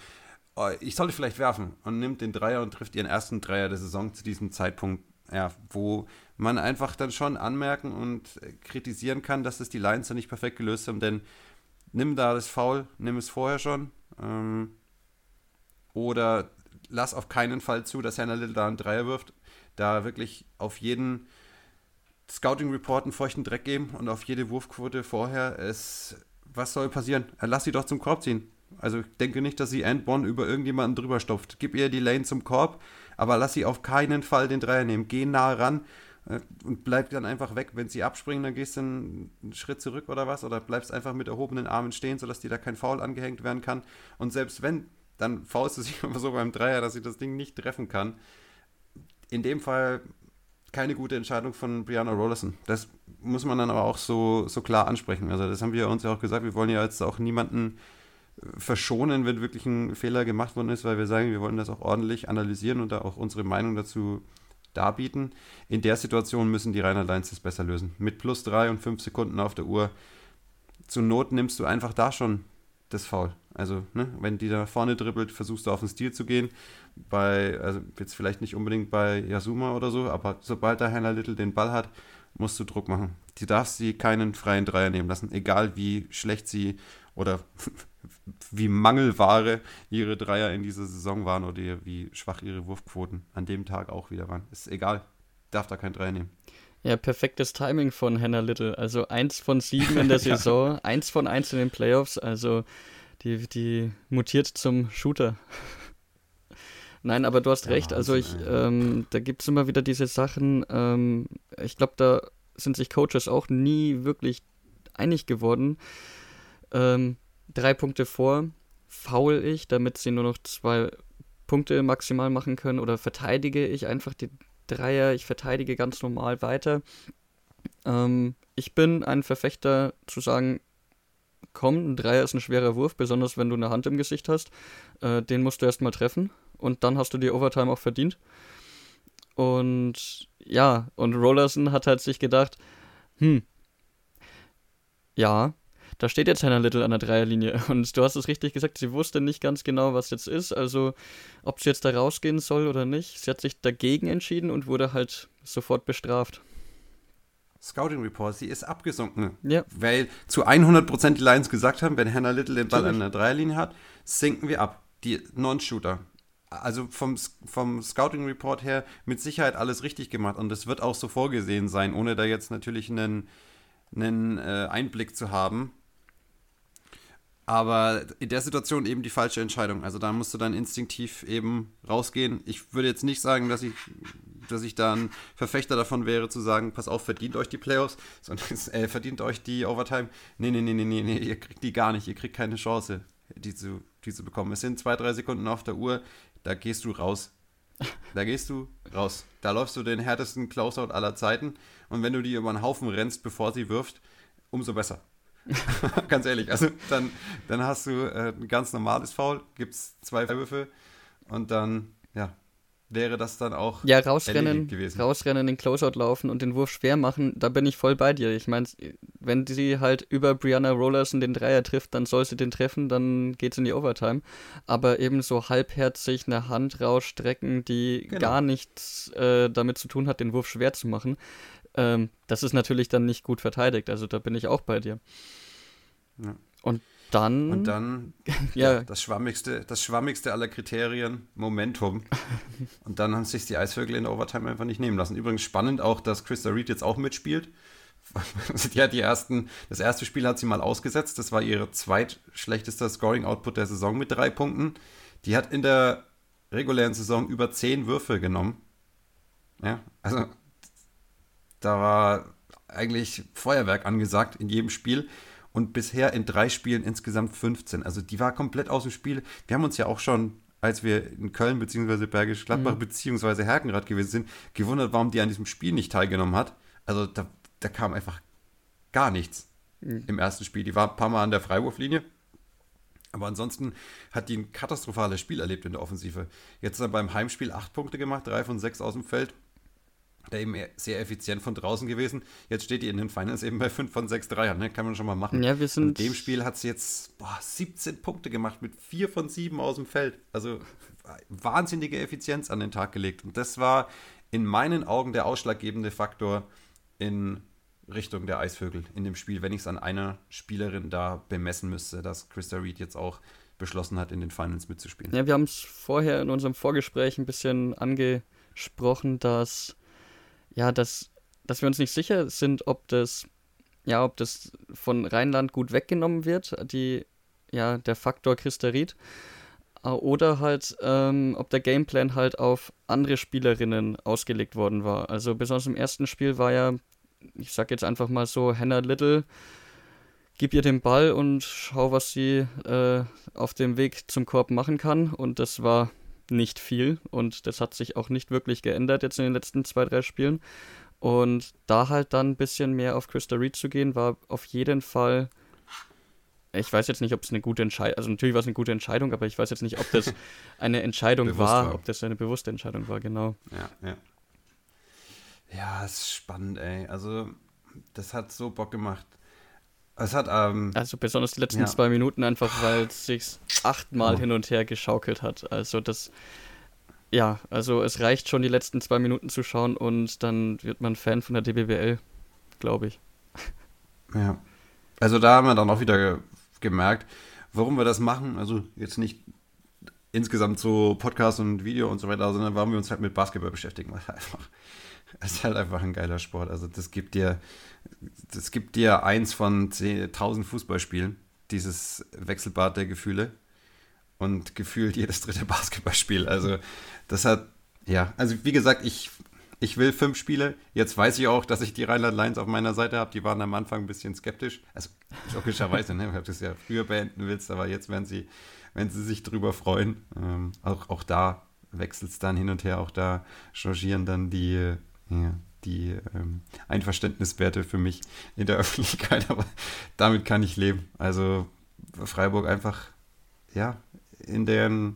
oh, ich sollte vielleicht werfen und nimmt den Dreier und trifft ihren ersten Dreier der Saison zu diesem Zeitpunkt, ja, wo man einfach dann schon anmerken und kritisieren kann, dass es die Lions da nicht perfekt gelöst haben, denn nimm da das Foul, nimm es vorher schon ähm, oder lass auf keinen Fall zu, dass Hannah Little da einen Dreier wirft, da wirklich auf jeden Scouting Report einen feuchten Dreck geben und auf jede Wurfquote vorher es was soll passieren? Lass sie doch zum Korb ziehen. Also ich denke nicht, dass sie Endbon über irgendjemanden drüber stopft. Gib ihr die Lane zum Korb, aber lass sie auf keinen Fall den Dreier nehmen. Geh nah ran und bleib dann einfach weg. Wenn sie abspringen, dann gehst du einen Schritt zurück oder was oder bleibst einfach mit erhobenen Armen stehen, sodass dir da kein Foul angehängt werden kann. Und selbst wenn, dann faust du sich *laughs* einfach so beim Dreier, dass sie das Ding nicht treffen kann. In dem Fall keine gute Entscheidung von Brianna Rollerson. Das muss man dann aber auch so, so klar ansprechen. Also das haben wir uns ja auch gesagt, wir wollen ja jetzt auch niemanden verschonen, wenn wirklich ein Fehler gemacht worden ist, weil wir sagen, wir wollen das auch ordentlich analysieren und da auch unsere Meinung dazu darbieten. In der Situation müssen die Rainer Lions das besser lösen. Mit plus drei und fünf Sekunden auf der Uhr. Zur Not nimmst du einfach da schon das Foul. Also, ne, wenn die da vorne dribbelt, versuchst du auf den Stil zu gehen. Bei, also jetzt vielleicht nicht unbedingt bei Yasuma oder so, aber sobald der Hannah Little den Ball hat, musst du Druck machen. Du darfst sie keinen freien Dreier nehmen lassen, egal wie schlecht sie oder *laughs* wie Mangelware ihre Dreier in dieser Saison waren oder wie schwach ihre Wurfquoten an dem Tag auch wieder waren. Ist egal, darf da kein Dreier nehmen. Ja, perfektes Timing von Hannah Little. Also eins von sieben in der *laughs* Saison, ja. eins von eins in den Playoffs. Also die, die mutiert zum Shooter. *laughs* Nein, aber du hast recht. Ja, also ich, ähm, da gibt es immer wieder diese Sachen. Ähm, ich glaube, da sind sich Coaches auch nie wirklich einig geworden. Ähm, drei Punkte vor, faul ich, damit sie nur noch zwei Punkte maximal machen können oder verteidige ich einfach die Dreier, ich verteidige ganz normal weiter. Ähm, ich bin ein Verfechter zu sagen, komm, ein Dreier ist ein schwerer Wurf, besonders wenn du eine Hand im Gesicht hast. Äh, den musst du erstmal treffen und dann hast du die Overtime auch verdient. Und ja, und Rollerson hat halt sich gedacht, hm, ja, da steht jetzt Hannah Little an der Dreierlinie. *laughs* Und du hast es richtig gesagt, sie wusste nicht ganz genau, was jetzt ist. Also, ob sie jetzt da rausgehen soll oder nicht. Sie hat sich dagegen entschieden und wurde halt sofort bestraft. Scouting Report, sie ist abgesunken. Ja. Weil zu 100% die Lions gesagt haben, wenn Hannah Little den Ball Natürlich. an der Dreierlinie hat, sinken wir ab. Die Non-Shooter. also vom, vom Scouting Report her mit Sicherheit alles richtig gemacht und es wird auch so vorgesehen sein, ohne da jetzt natürlich einen, einen äh, Einblick zu haben. Aber in der Situation eben die falsche Entscheidung. Also da musst du dann instinktiv eben rausgehen. Ich würde jetzt nicht sagen, dass ich, dass ich da Verfechter davon wäre, zu sagen, pass auf, verdient euch die Playoffs, *laughs* sondern äh, verdient euch die Overtime. Nee, nee, nee, nee, nee, nee, ihr kriegt die gar nicht, ihr kriegt keine Chance, die zu, die zu bekommen. Es sind zwei, drei Sekunden auf der Uhr, da gehst du raus. Da gehst du raus. Da läufst du den härtesten Closeout aller Zeiten und wenn du die über den Haufen rennst, bevor sie wirft, umso besser. *laughs* Ganz ehrlich, also dann, dann hast du äh, ein ganz normales Foul, gibt es zwei Würfe und dann, ja, wäre das dann auch ja, rausrennen, gewesen. rausrennen, den Closeout laufen und den Wurf schwer machen, da bin ich voll bei dir. Ich meine, wenn sie halt über Brianna Rollerson den Dreier trifft, dann soll sie den treffen, dann geht's in die Overtime. Aber eben so halbherzig eine Hand rausstrecken, die genau. gar nichts äh, damit zu tun hat, den Wurf schwer zu machen, ähm, das ist natürlich dann nicht gut verteidigt. Also da bin ich auch bei dir. Ja. Und dann. Und dann *laughs* ja. ja. das, schwammigste, das schwammigste aller Kriterien, Momentum. *laughs* Und dann haben sich die Eisvögel in der Overtime einfach nicht nehmen lassen. Übrigens spannend auch, dass Krista Reed jetzt auch mitspielt. *laughs* die hat die ersten, das erste Spiel hat sie mal ausgesetzt. Das war ihre zweitschlechtester Scoring-Output der Saison mit drei Punkten. Die hat in der regulären Saison über zehn Würfe genommen. Ja, also da war eigentlich Feuerwerk angesagt in jedem Spiel und bisher in drei Spielen insgesamt 15. Also die war komplett aus dem Spiel. Wir haben uns ja auch schon, als wir in Köln bzw. Bergisch Gladbach mhm. bzw. Herkenrad gewesen sind, gewundert, warum die an diesem Spiel nicht teilgenommen hat. Also da, da kam einfach gar nichts mhm. im ersten Spiel. Die war ein paar Mal an der Freiwurflinie. Aber ansonsten hat die ein katastrophales Spiel erlebt in der Offensive. Jetzt hat er beim Heimspiel acht Punkte gemacht, drei von sechs aus dem Feld da eben sehr effizient von draußen gewesen. Jetzt steht die in den Finals eben bei 5 von 6 Dreiern, ne? kann man schon mal machen. Ja, wir sind in dem Spiel hat sie jetzt boah, 17 Punkte gemacht mit 4 von 7 aus dem Feld. Also wahnsinnige Effizienz an den Tag gelegt. Und das war in meinen Augen der ausschlaggebende Faktor in Richtung der Eisvögel in dem Spiel, wenn ich es an einer Spielerin da bemessen müsste, dass Krista Reed jetzt auch beschlossen hat, in den Finals mitzuspielen. Ja, wir haben es vorher in unserem Vorgespräch ein bisschen angesprochen, dass ja, dass, dass wir uns nicht sicher sind, ob das, ja, ob das von Rheinland gut weggenommen wird, die, ja, der Faktor Christerit. Äh, oder halt, ähm, ob der Gameplan halt auf andere Spielerinnen ausgelegt worden war. Also besonders im ersten Spiel war ja, ich sag jetzt einfach mal so, Hannah Little, gib ihr den Ball und schau, was sie äh, auf dem Weg zum Korb machen kann. Und das war nicht viel und das hat sich auch nicht wirklich geändert jetzt in den letzten zwei, drei Spielen. Und da halt dann ein bisschen mehr auf Krista Reed zu gehen, war auf jeden Fall. Ich weiß jetzt nicht, ob es eine gute Entscheidung, also natürlich war es eine gute Entscheidung, aber ich weiß jetzt nicht, ob das *laughs* eine Entscheidung war, war, ob das eine bewusste Entscheidung war, genau. Ja, ja. Ja, ist spannend, ey. Also, das hat so Bock gemacht. Es hat, ähm, Also besonders die letzten ja. zwei Minuten einfach, weil es sich achtmal oh. hin und her geschaukelt hat. Also das, ja, also es reicht schon, die letzten zwei Minuten zu schauen und dann wird man Fan von der DBWL, glaube ich. *laughs* Ja. Also da haben wir dann auch wieder ge gemerkt, warum wir das machen. Also jetzt nicht insgesamt so Podcast und Video und so weiter, sondern warum wir uns halt mit Basketball beschäftigen. Weil *laughs* einfach, es ist halt einfach ein geiler Sport. Also das gibt dir das gibt dir eins von 10.000 Fußballspielen, dieses Wechselbad der Gefühle. Und gefühlt jedes dritte Basketballspiel. Also, das hat, ja, also wie gesagt, ich, ich will fünf Spiele. Jetzt weiß ich auch, dass ich die Rheinland Lions auf meiner Seite habe. Die waren am Anfang ein bisschen skeptisch. Also, logischerweise, ne, weil du es ja früher beenden willst, aber jetzt werden sie, wenn sie sich drüber freuen. Ähm, auch, auch da wechselt es dann hin und her. Auch da changieren dann die, ja, die ähm, Einverständniswerte für mich in der *laughs* Öffentlichkeit, aber damit kann ich leben. Also Freiburg einfach, ja, in den,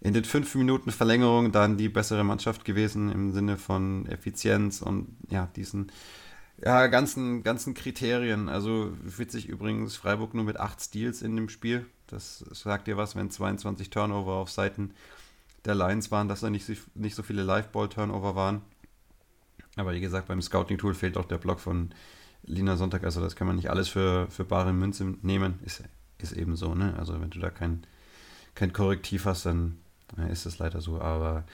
in den fünf Minuten Verlängerung dann die bessere Mannschaft gewesen im Sinne von Effizienz und ja, diesen ja, ganzen, ganzen Kriterien. Also witzig übrigens, Freiburg nur mit acht Steals in dem Spiel. Das sagt dir was, wenn 22 Turnover auf Seiten der Lions waren, dass da nicht, nicht so viele Live-Ball-Turnover waren. Aber wie gesagt, beim Scouting-Tool fehlt auch der Blog von Lina Sonntag. Also das kann man nicht alles für, für bare Münze nehmen. Ist, ist eben so, ne? Also wenn du da kein, kein Korrektiv hast, dann, ist es leider so. Aber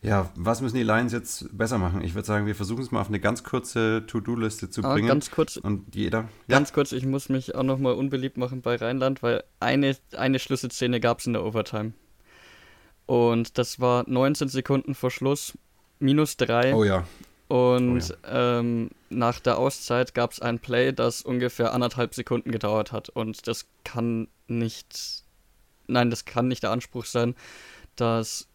ja, was müssen die Lions jetzt besser machen? Ich würde sagen, wir versuchen es mal auf eine ganz kurze To-Do-Liste zu ah, bringen. Ganz kurz. Und jeder. Ganz kurz, ich muss mich auch nochmal unbeliebt machen bei Rheinland, weil eine, eine Schlüsselszene gab es in der Overtime. Und das war 19 Sekunden vor Schluss, minus 3. Oh ja. Und oh ja. ähm, nach der Auszeit gab es ein Play, das ungefähr anderthalb Sekunden gedauert hat. Und das kann nicht, nein, das kann nicht der Anspruch sein, dass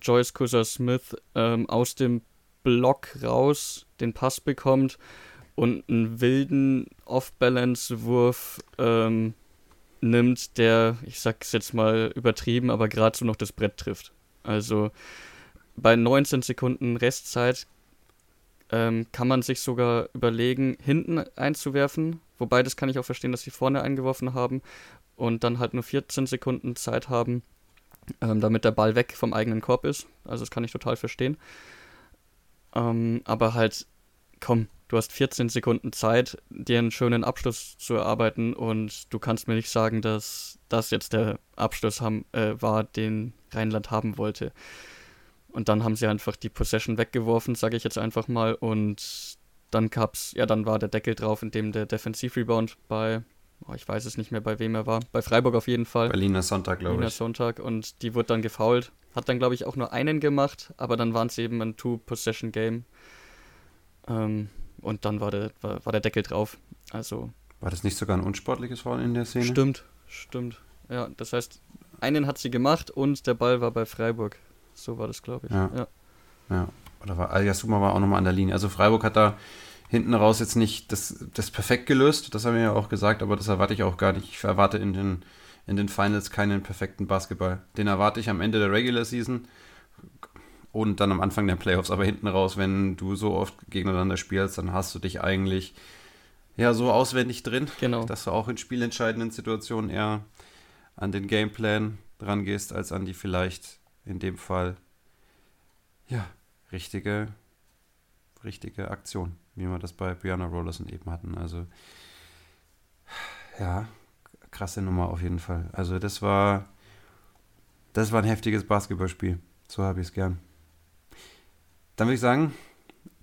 Joyce Cusser Smith ähm, aus dem Block raus den Pass bekommt und einen wilden Off-Balance-Wurf ähm, nimmt, der, ich sag's jetzt mal übertrieben, aber gerade so noch das Brett trifft. Also bei 19 Sekunden Restzeit ähm, kann man sich sogar überlegen, hinten einzuwerfen. Wobei, das kann ich auch verstehen, dass sie vorne eingeworfen haben und dann halt nur 14 Sekunden Zeit haben, ähm, damit der Ball weg vom eigenen Korb ist. Also das kann ich total verstehen. Ähm, aber halt, komm, du hast 14 Sekunden Zeit, dir einen schönen Abschluss zu erarbeiten und du kannst mir nicht sagen, dass das jetzt der Abschluss haben, äh, war, den Rheinland haben wollte. Und dann haben sie einfach die Possession weggeworfen, sage ich jetzt einfach mal. Und dann gab's, ja, dann war der Deckel drauf, in dem der Defensiv-Rebound bei oh, ich weiß es nicht mehr, bei wem er war. Bei Freiburg auf jeden Fall. Berliner Sonntag, glaube ich. Berliner Sonntag und die wurde dann gefoult. Hat dann, glaube ich, auch nur einen gemacht, aber dann waren es eben ein Two-Possession-Game. Ähm, und dann war der, war, war der Deckel drauf. Also. War das nicht sogar ein unsportliches Foul in der Szene? Stimmt, stimmt. Ja, das heißt, einen hat sie gemacht und der Ball war bei Freiburg. So war das, glaube ich. Ja. ja. ja. Oder war Aliasuma war auch nochmal an der Linie. Also Freiburg hat da hinten raus jetzt nicht das, das perfekt gelöst, das haben wir ja auch gesagt, aber das erwarte ich auch gar nicht. Ich erwarte in den, in den Finals keinen perfekten Basketball. Den erwarte ich am Ende der Regular Season und dann am Anfang der Playoffs, aber hinten raus, wenn du so oft gegeneinander spielst, dann hast du dich eigentlich ja so auswendig drin, genau. dass du auch in spielentscheidenden Situationen eher an den Gameplan dran gehst, als an die vielleicht in dem Fall ja richtige richtige Aktion wie wir das bei Brianna Rollerson eben hatten. Also, ja, krasse Nummer auf jeden Fall. Also, das war, das war ein heftiges Basketballspiel. So habe ich es gern. Dann würde ich sagen,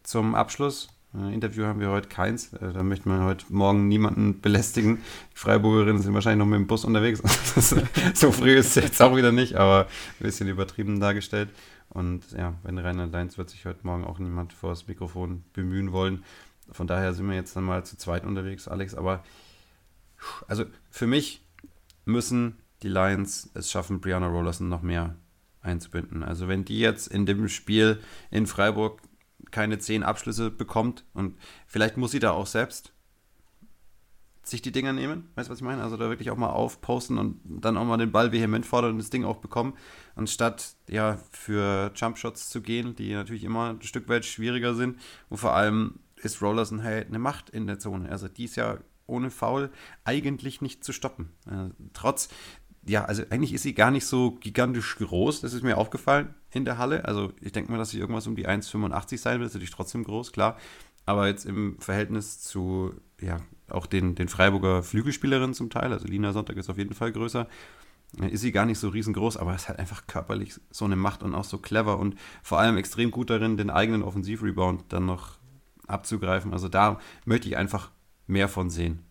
zum Abschluss, Interview haben wir heute keins. Äh, da möchte man heute Morgen niemanden belästigen. Die Freiburgerinnen sind wahrscheinlich noch mit dem Bus unterwegs. *laughs* so früh ist es jetzt auch wieder nicht, aber ein bisschen übertrieben dargestellt. Und ja, wenn Rainer Leins wird sich heute Morgen auch niemand vor das Mikrofon bemühen wollen. Von daher sind wir jetzt dann mal zu zweit unterwegs, Alex. Aber also für mich müssen die Lions es schaffen, Brianna Rollerson noch mehr einzubinden. Also wenn die jetzt in dem Spiel in Freiburg keine zehn Abschlüsse bekommt und vielleicht muss sie da auch selbst sich die Dinger nehmen. Weißt du, was ich meine? Also da wirklich auch mal aufposten und dann auch mal den Ball vehement fordern und das Ding auch bekommen. Anstatt ja für Jumpshots zu gehen, die natürlich immer ein Stück weit schwieriger sind. Und vor allem ist Rollerson halt eine Macht in der Zone. Also die ist ja ohne Foul eigentlich nicht zu stoppen. Äh, trotz, ja, also eigentlich ist sie gar nicht so gigantisch groß, das ist mir aufgefallen in der Halle. Also ich denke mal, dass sie irgendwas um die 1,85 sein wird, ist natürlich trotzdem groß, klar. Aber jetzt im Verhältnis zu, ja, auch den, den Freiburger Flügelspielerinnen zum Teil, also Lina Sonntag ist auf jeden Fall größer, ist sie gar nicht so riesengroß, aber ist halt einfach körperlich so eine Macht und auch so clever und vor allem extrem gut darin, den eigenen Offensivrebound dann noch abzugreifen. Also da möchte ich einfach mehr von sehen.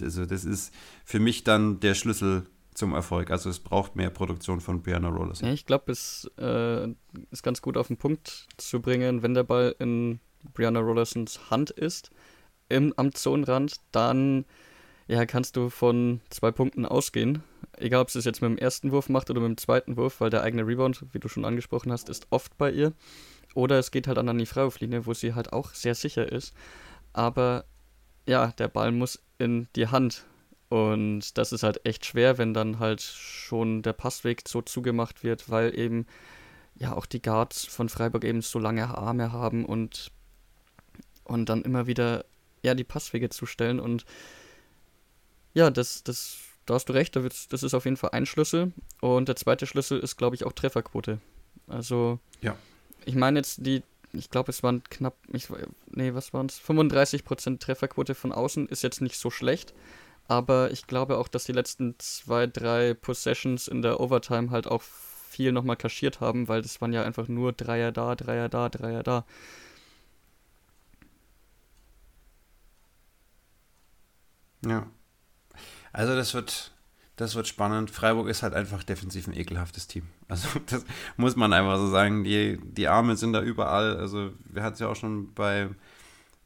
Also das ist für mich dann der Schlüssel zum Erfolg. Also es braucht mehr Produktion von Brianna Rollers. Ja, ich glaube, es äh, ist ganz gut auf den Punkt zu bringen, wenn der Ball in Brianna Rollersons Hand ist, im, am Zonenrand, dann ja, kannst du von zwei Punkten ausgehen. Egal, ob sie es jetzt mit dem ersten Wurf macht oder mit dem zweiten Wurf, weil der eigene Rebound, wie du schon angesprochen hast, ist oft bei ihr. Oder es geht halt an die Freiwurflinie, wo sie halt auch sehr sicher ist. Aber ja, der Ball muss in die Hand. Und das ist halt echt schwer, wenn dann halt schon der Passweg so zugemacht wird, weil eben ja auch die Guards von Freiburg eben so lange Arme haben und, und dann immer wieder ja die Passwege zustellen. Und ja, das, das, da hast du recht, das ist auf jeden Fall ein Schlüssel. Und der zweite Schlüssel ist, glaube ich, auch Trefferquote. Also ja ich meine jetzt die, ich glaube, es waren knapp, ich, nee, was waren es? 35% Trefferquote von außen ist jetzt nicht so schlecht. Aber ich glaube auch, dass die letzten zwei, drei Possessions in der Overtime halt auch viel nochmal kaschiert haben, weil das waren ja einfach nur Dreier da, Dreier da, Dreier da. Ja. Also das wird, das wird spannend. Freiburg ist halt einfach defensiv ein ekelhaftes Team. Also *laughs* das muss man einfach so sagen. Die, die Arme sind da überall. Also wir hatten es ja auch schon bei,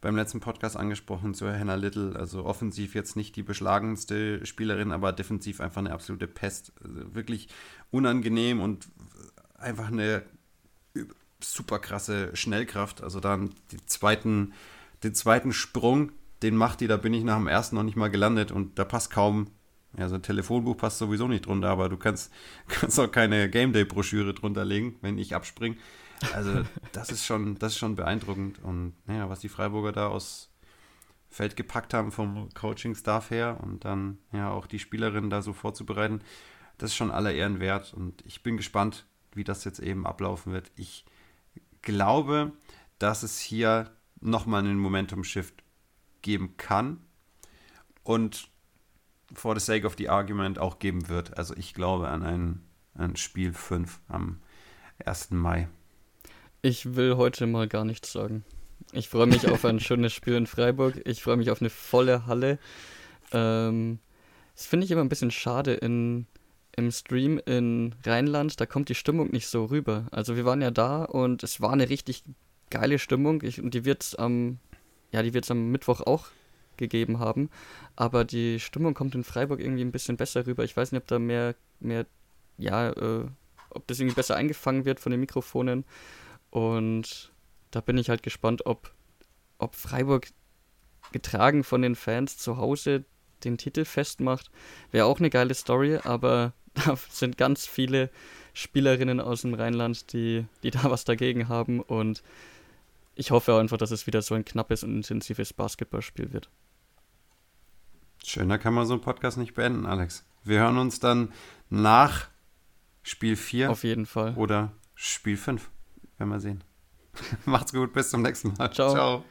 beim letzten Podcast angesprochen zu Hannah Little. Also offensiv jetzt nicht die beschlagenste Spielerin, aber defensiv einfach eine absolute Pest. Also wirklich unangenehm und einfach eine super krasse Schnellkraft. Also dann die zweiten, den zweiten Sprung, den macht die, da bin ich nach dem ersten noch nicht mal gelandet und da passt kaum, ja, so ein Telefonbuch passt sowieso nicht drunter, aber du kannst, *laughs* kannst auch keine Game Day-Broschüre drunter legen, wenn ich abspringe. Also, das ist schon, das ist schon beeindruckend. Und naja, was die Freiburger da aus Feld gepackt haben vom Coaching-Staff her und dann ja auch die Spielerinnen da so vorzubereiten, das ist schon aller Ehren wert. Und ich bin gespannt, wie das jetzt eben ablaufen wird. Ich glaube, dass es hier nochmal einen Momentum-Shift geben kann und for the sake of the argument auch geben wird. Also ich glaube an ein, ein Spiel 5 am 1. Mai. Ich will heute mal gar nichts sagen. Ich freue mich auf ein *laughs* schönes Spiel in Freiburg. Ich freue mich auf eine volle Halle. Ähm, das finde ich immer ein bisschen schade in, im Stream in Rheinland. Da kommt die Stimmung nicht so rüber. Also wir waren ja da und es war eine richtig geile Stimmung. Ich, und die wird es am ja, die wird es am Mittwoch auch gegeben haben. Aber die Stimmung kommt in Freiburg irgendwie ein bisschen besser rüber. Ich weiß nicht, ob da mehr, mehr, ja, äh, ob das irgendwie besser eingefangen wird von den Mikrofonen. Und da bin ich halt gespannt, ob, ob Freiburg getragen von den Fans zu Hause den Titel festmacht. Wäre auch eine geile Story, aber *laughs* da sind ganz viele Spielerinnen aus dem Rheinland, die, die da was dagegen haben. Und ich hoffe einfach, dass es wieder so ein knappes und intensives Basketballspiel wird. Schöner kann man so einen Podcast nicht beenden, Alex. Wir hören uns dann nach Spiel 4. Auf jeden Fall. Oder Spiel 5. Werden wir sehen. *laughs* Macht's gut, bis zum nächsten Mal. Ciao. Ciao.